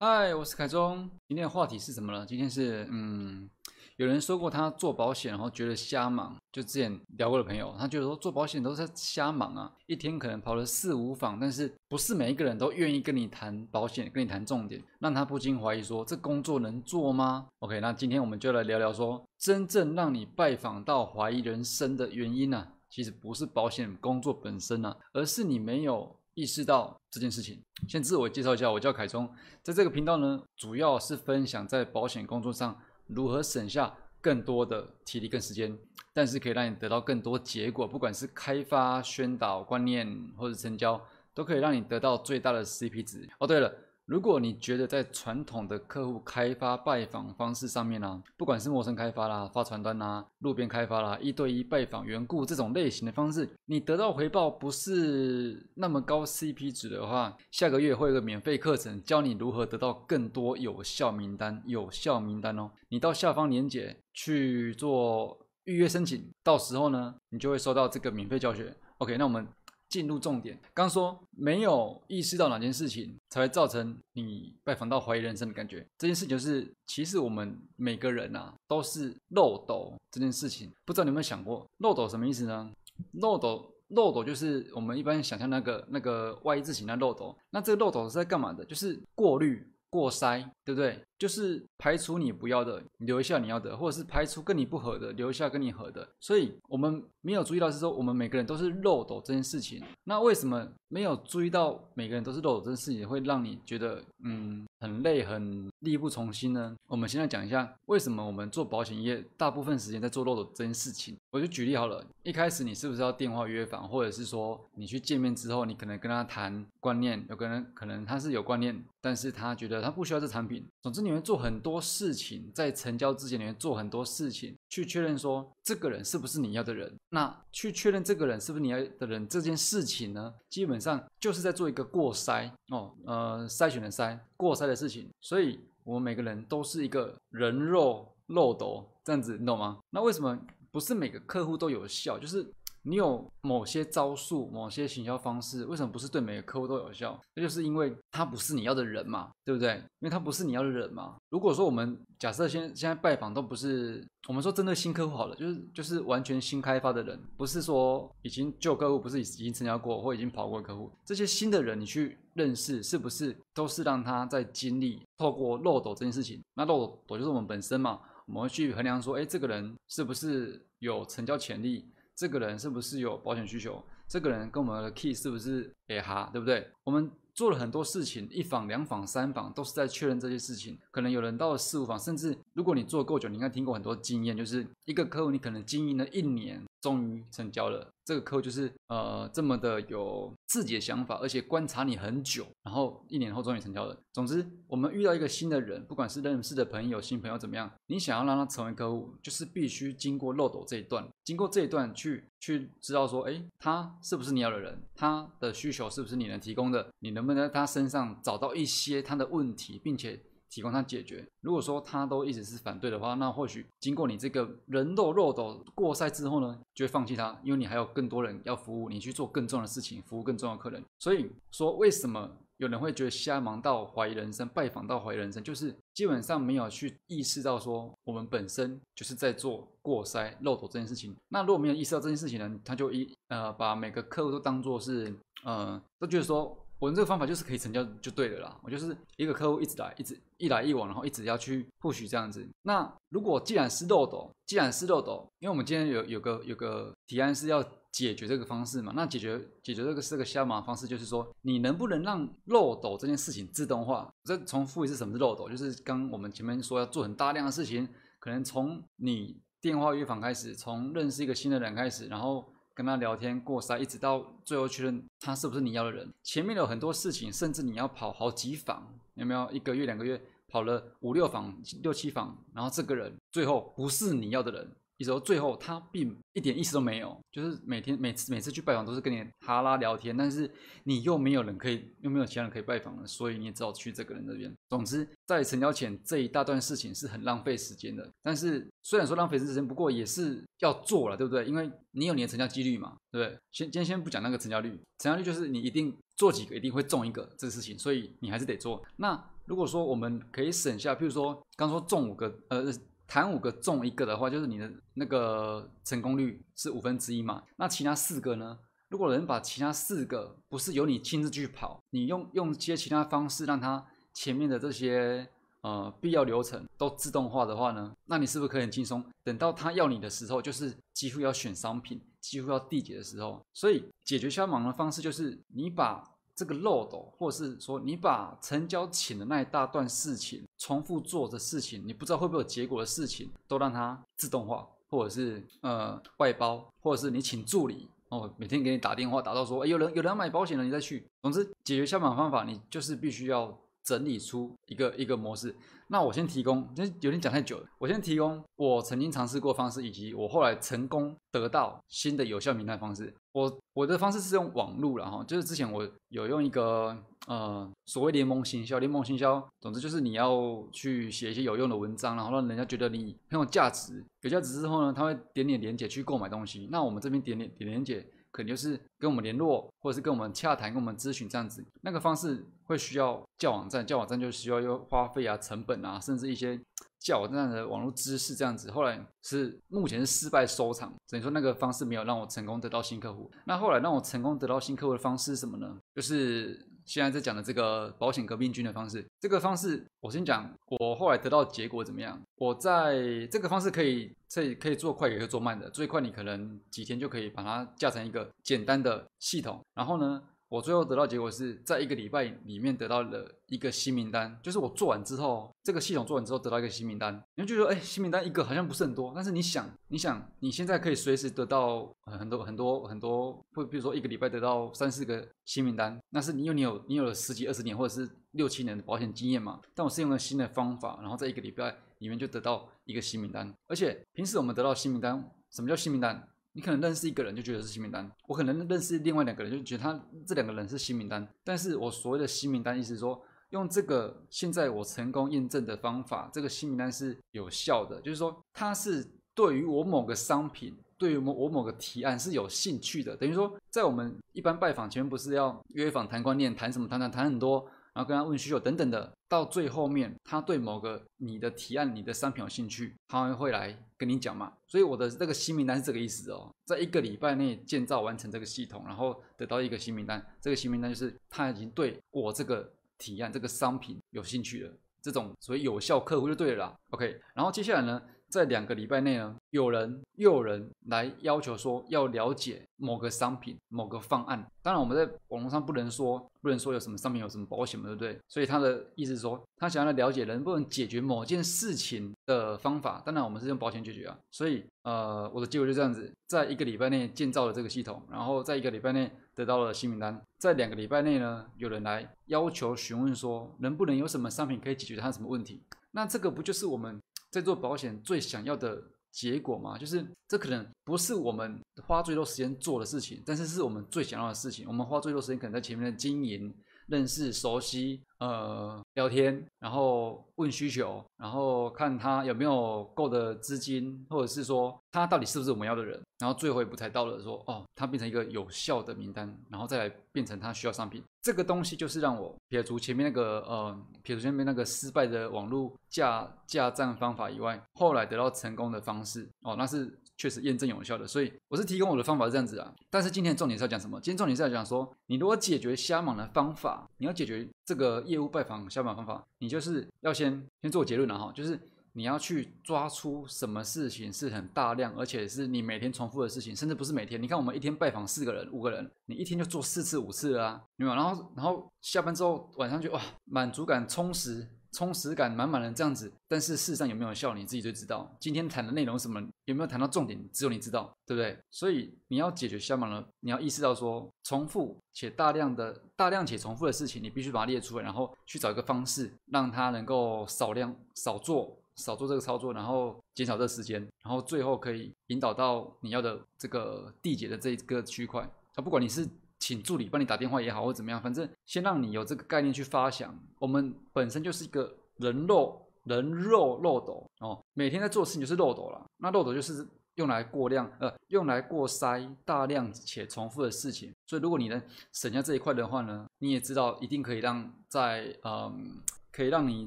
嗨，我是凯中。今天的话题是什么呢？今天是嗯，有人说过他做保险，然后觉得瞎忙。就之前聊过的朋友，他觉得说做保险都是瞎忙啊，一天可能跑了四五访，但是不是每一个人都愿意跟你谈保险，跟你谈重点，让他不禁怀疑说这工作能做吗？OK，那今天我们就来聊聊说，真正让你拜访到怀疑人生的原因呢？其实不是保险工作本身啊，而是你没有。意识到这件事情，先自我介绍一下，我叫凯聪，在这个频道呢，主要是分享在保险工作上如何省下更多的体力跟时间，但是可以让你得到更多结果，不管是开发、宣导、观念或者成交，都可以让你得到最大的 CP 值。哦，对了。如果你觉得在传统的客户开发拜访方式上面呢，不管是陌生开发啦、发传单啦、路边开发啦、一对一拜访缘故这种类型的方式，你得到回报不是那么高 CP 值的话，下个月会有个免费课程，教你如何得到更多有效名单。有效名单哦，你到下方链接去做预约申请，到时候呢，你就会收到这个免费教学。OK，那我们。进入重点，刚说没有意识到哪件事情才会造成你拜访到怀疑人生的感觉。这件事情就是，其实我们每个人啊都是漏斗。这件事情不知道你有没有想过，漏斗什么意思呢？漏斗，漏斗就是我们一般想象那个那个 Y 字形的漏斗。那这个漏斗是在干嘛的？就是过滤。过筛，对不对？就是排除你不要的，留下你要的，或者是排除跟你不合的，留下跟你合的。所以，我们没有注意到是说，我们每个人都是漏斗这件事情。那为什么没有注意到每个人都是漏斗这件事情，会让你觉得嗯很累、很力不从心呢？我们现在讲一下，为什么我们做保险业大部分时间在做漏斗这件事情。我就举例好了，一开始你是不是要电话约访，或者是说你去见面之后，你可能跟他谈观念，有可能可能他是有观念，但是他觉得。他不需要这产品。总之，你会做很多事情，在成交之前，你会做很多事情去确认说这个人是不是你要的人。那去确认这个人是不是你要的人这件事情呢，基本上就是在做一个过筛哦，呃，筛选的筛，过筛的事情。所以，我们每个人都是一个人肉漏斗这样子，你懂吗？那为什么不是每个客户都有效？就是。你有某些招数、某些行销方式，为什么不是对每个客户都有效？那就是因为他不是你要的人嘛，对不对？因为他不是你要的人嘛。如果说我们假设现现在拜访都不是，我们说针对新客户好了，就是就是完全新开发的人，不是说已经旧客户不是已经成交过或已经跑过客户，这些新的人你去认识，是不是都是让他在经历透过漏斗这件事情？那漏斗就是我们本身嘛，我们去衡量说，哎，这个人是不是有成交潜力？这个人是不是有保险需求？这个人跟我们的 key 是不是诶哈，对不对？我们做了很多事情，一访、两访、三访，都是在确认这些事情。可能有人到了四五访，甚至如果你做够久，你应该听过很多经验，就是一个客户你可能经营了一年。终于成交了，这个客户就是呃这么的有自己的想法，而且观察你很久，然后一年后终于成交了。总之，我们遇到一个新的人，不管是认识的朋友、新朋友怎么样，你想要让他成为客户，就是必须经过漏斗这一段，经过这一段去去知道说，哎，他是不是你要的人，他的需求是不是你能提供的，你能不能在他身上找到一些他的问题，并且。提供他解决。如果说他都一直是反对的话，那或许经过你这个人肉肉斗过筛之后呢，就会放弃他，因为你还有更多人要服务，你去做更重要的事情，服务更重要的客人。所以说，为什么有人会觉得瞎忙到怀疑人生，拜访到怀疑人生，就是基本上没有去意识到说我们本身就是在做过筛漏斗这件事情。那如果没有意识到这件事情呢，他就一呃把每个客户都当做是呃都觉得说。我用这个方法就是可以成交就对了啦。我就是一个客户一直来，一直一来一往，然后一直要去获取这样子。那如果既然是漏斗，既然是漏斗，因为我们今天有有个有个提案是要解决这个方式嘛。那解决解决这个这个瞎忙方式，就是说你能不能让漏斗这件事情自动化？再重复一次，什么是漏斗？就是刚我们前面说要做很大量的事情，可能从你电话约访开始，从认识一个新的人开始，然后。跟他聊天过筛，一直到最后确认他是不是你要的人。前面有很多事情，甚至你要跑好几房，有没有？一个月、两个月跑了五六房、六七房，然后这个人最后不是你要的人。你说最后他并一点意思都没有，就是每天每次每次去拜访都是跟你哈拉聊天，但是你又没有人可以，又没有其他人可以拜访了，所以你也只好去这个人那边。总之，在成交前这一大段事情是很浪费时间的。但是虽然说浪费时间，不过也是要做了，对不对？因为你有你的成交几率嘛，对不对？先今天先不讲那个成交率，成交率就是你一定做几个一定会中一个这个事情，所以你还是得做。那如果说我们可以省下，譬如说刚说中五个，呃，弹五个中一个的话，就是你的那个成功率是五分之一嘛。那其他四个呢？如果能把其他四个不是由你亲自去跑，你用用些其他方式让它前面的这些呃必要流程都自动化的话呢，那你是不是可以很轻松？等到他要你的时候，就是几乎要选商品，几乎要缔结的时候。所以解决消忙的方式就是你把这个漏斗，或者是说你把成交前的那一大段事情重复做的事情，你不知道会不会有结果的事情，都让它自动化，或者是呃外包，或者是你请助理。哦，每天给你打电话，打到说，哎，有人有人要买保险了，你再去。总之，解决相反方法，你就是必须要整理出一个一个模式。那我先提供，这有点讲太久了。我先提供我曾经尝试过方式，以及我后来成功得到新的有效名单方式。我我的方式是用网络了哈，就是之前我有用一个呃所谓联盟行销，联盟行销，总之就是你要去写一些有用的文章，然后让人家觉得你很有价值，有价值之后呢，他会点点连接去购买东西。那我们这边点点点连接。可能就是跟我们联络，或者是跟我们洽谈、跟我们咨询这样子，那个方式会需要叫网站，叫网站就需要又花费啊、成本啊，甚至一些叫网站的网络知识这样子。后来是目前是失败收场，等于说那个方式没有让我成功得到新客户。那后来让我成功得到新客户的方式是什么呢？就是。现在在讲的这个保险革命军的方式，这个方式我先讲，我后来得到结果怎么样？我在这个方式可以，这可以做快，也可以做慢的。最快你可能几天就可以把它架成一个简单的系统，然后呢？我最后得到结果是在一个礼拜里面得到了一个新名单，就是我做完之后，这个系统做完之后得到一个新名单。你就觉得，哎，新名单一个好像不是很多，但是你想，你想，你现在可以随时得到很多很多很多，会比如说一个礼拜得到三四个新名单，那是你有你有你有了十几二十年或者是六七年的保险经验嘛？但我是用了新的方法，然后在一个礼拜里面就得到一个新名单，而且平时我们得到新名单，什么叫新名单？你可能认识一个人就觉得是新名单，我可能认识另外两个人就觉得他这两个人是新名单。但是我所谓的新名单，意思是说用这个现在我成功验证的方法，这个新名单是有效的，就是说它是对于我某个商品，对于我我某个提案是有兴趣的。等于说在我们一般拜访前不是要约访谈观念，谈什么谈谈谈很多。然后跟他问需求等等的，到最后面他对某个你的提案、你的商品有兴趣，他会来跟你讲嘛。所以我的这个新名单是这个意思哦，在一个礼拜内建造完成这个系统，然后得到一个新名单。这个新名单就是他已经对我这个提案、这个商品有兴趣了，这种所谓有效客户就对了。啦。OK，然后接下来呢？在两个礼拜内呢，有人又有人来要求说要了解某个商品、某个方案。当然，我们在网络上不能说不能说有什么商品、有什么保险嘛，对不对？所以他的意思是说，他想要了解能不能解决某件事情的方法。当然，我们是用保险解决啊。所以，呃，我的结果就这样子，在一个礼拜内建造了这个系统，然后在一个礼拜内得到了新名单。在两个礼拜内呢，有人来要求询问说，能不能有什么商品可以解决他什么问题？那这个不就是我们？在做保险最想要的结果嘛，就是这可能不是我们花最多时间做的事情，但是是我们最想要的事情。我们花最多时间可能在前面的经营。认识、熟悉，呃，聊天，然后问需求，然后看他有没有够的资金，或者是说他到底是不是我们要的人，然后最后一步才到了说，哦，他变成一个有效的名单，然后再来变成他需要商品。这个东西就是让我撇除前面那个，呃，撇除前面那个失败的网络架架站方法以外，后来得到成功的方式，哦，那是。确实验证有效的，所以我是提供我的方法是这样子啊。但是今天重点是要讲什么？今天重点是要讲说，你如果解决瞎忙的方法，你要解决这个业务拜访瞎忙方法，你就是要先先做结论了哈，就是你要去抓出什么事情是很大量，而且是你每天重复的事情，甚至不是每天。你看我们一天拜访四个人、五个人，你一天就做四次、五次啊，明白？然后然后下班之后晚上就哇，满足感充实。充实感满满的这样子，但是事实上有没有效，你自己就知道。今天谈的内容什么，有没有谈到重点，只有你知道，对不对？所以你要解决消忙了，你要意识到说，重复且大量的、大量且重复的事情，你必须把它列出来，然后去找一个方式，让它能够少量、少做、少做这个操作，然后减少这时间，然后最后可以引导到你要的这个缔结的这一个区块。啊，不管你是。请助理帮你打电话也好，或怎么样，反正先让你有这个概念去发想。我们本身就是一个人肉人肉漏斗哦，每天在做事情就是漏斗了。那漏斗就是用来过量呃，用来过筛大量且重复的事情。所以如果你能省下这一块的话呢，你也知道一定可以让在嗯。可以让你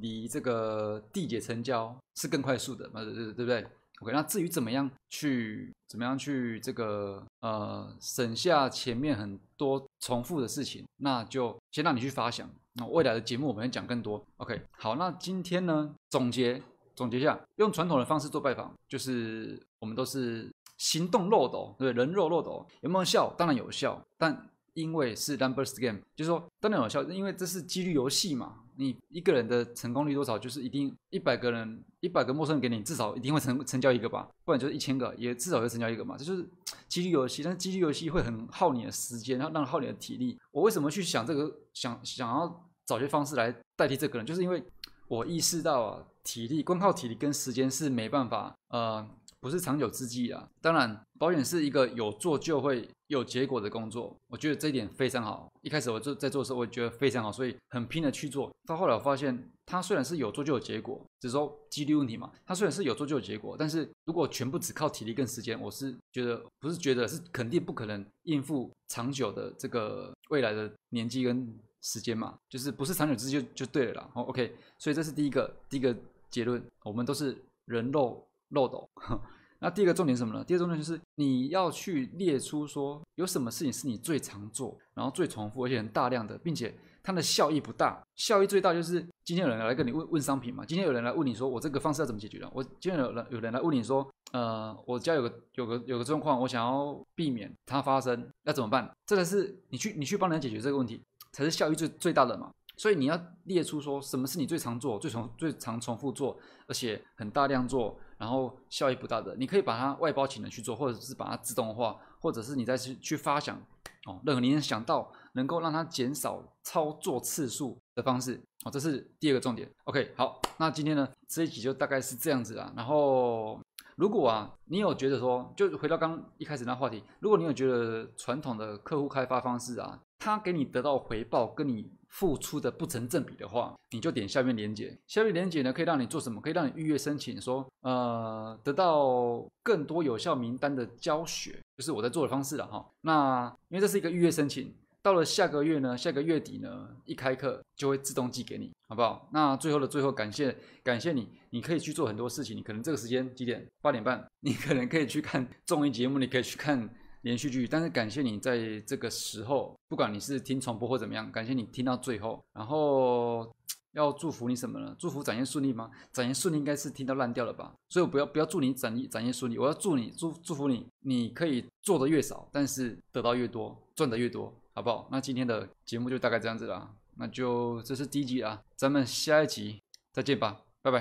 离这个缔结成交是更快速的嘛，对不对？OK，那至于怎么样去怎么样去这个呃省下前面很多重复的事情，那就先让你去发想。那未来的节目我们会讲更多。OK，好，那今天呢总结总结一下，用传统的方式做拜访，就是我们都是行动漏斗，对人肉漏斗有没有效？当然有效，但因为是 numbers game，就是说当然有效，因为这是几率游戏嘛。你一个人的成功率多少，就是一定一百个人，一百个陌生人给你，至少一定会成成交一个吧，不然就是一千个，也至少会成交一个嘛。这就是几率游戏，但是几率游戏会很耗你的时间，然后让耗你的体力。我为什么去想这个，想想要找些方式来代替这个人，就是因为我意识到啊，体力光靠体力跟时间是没办法，呃。不是长久之计啊！当然，保险是一个有做就会有结果的工作，我觉得这一点非常好。一开始我就在做的时候，我觉得非常好，所以很拼的去做。到后来我发现，它虽然是有做就有结果，只是说几率问题嘛。它虽然是有做就有结果，但是如果全部只靠体力跟时间，我是觉得不是觉得是肯定不可能应付长久的这个未来的年纪跟时间嘛，就是不是长久之计就就对了啦。好，OK，所以这是第一个第一个结论，我们都是人肉。漏斗，那第二个重点是什么呢？第二个重点就是你要去列出说有什么事情是你最常做，然后最重复，而且很大量的，并且它的效益不大。效益最大就是今天有人来跟你问问商品嘛，今天有人来问你说我这个方式要怎么解决的？我今天有人有人来问你说，呃，我家有个有个有个状况，我想要避免它发生，要怎么办？这个是你去你去帮人家解决这个问题，才是效益最最大的嘛。所以你要列出说什么是你最常做、最重、最常重复做，而且很大量做，然后效益不大的，你可以把它外包请人去做，或者是把它自动化，或者是你再去去发想哦，任何你能想到能够让它减少操作次数的方式哦，这是第二个重点。OK，好，那今天呢这一集就大概是这样子啦。然后如果啊你有觉得说，就回到刚一开始那话题，如果你有觉得传统的客户开发方式啊，他给你得到回报跟你付出的不成正比的话，你就点下面连接。下面连接呢，可以让你做什么？可以让你预约申请，说呃，得到更多有效名单的教学，就是我在做的方式了哈。那因为这是一个预约申请，到了下个月呢，下个月底呢，一开课就会自动寄给你，好不好？那最后的最后，感谢感谢你，你可以去做很多事情。你可能这个时间几点？八点半，你可能可以去看综艺节目，你可以去看。连续剧，但是感谢你在这个时候，不管你是听重播或怎么样，感谢你听到最后。然后要祝福你什么呢？祝福展业顺利吗？展业顺利应该是听到烂掉了吧？所以我不要不要祝你展展业顺利，我要祝你祝祝福你，你可以做的越少，但是得到越多，赚的越多，好不好？那今天的节目就大概这样子啦，那就这是第一集啦，咱们下一集再见吧，拜拜。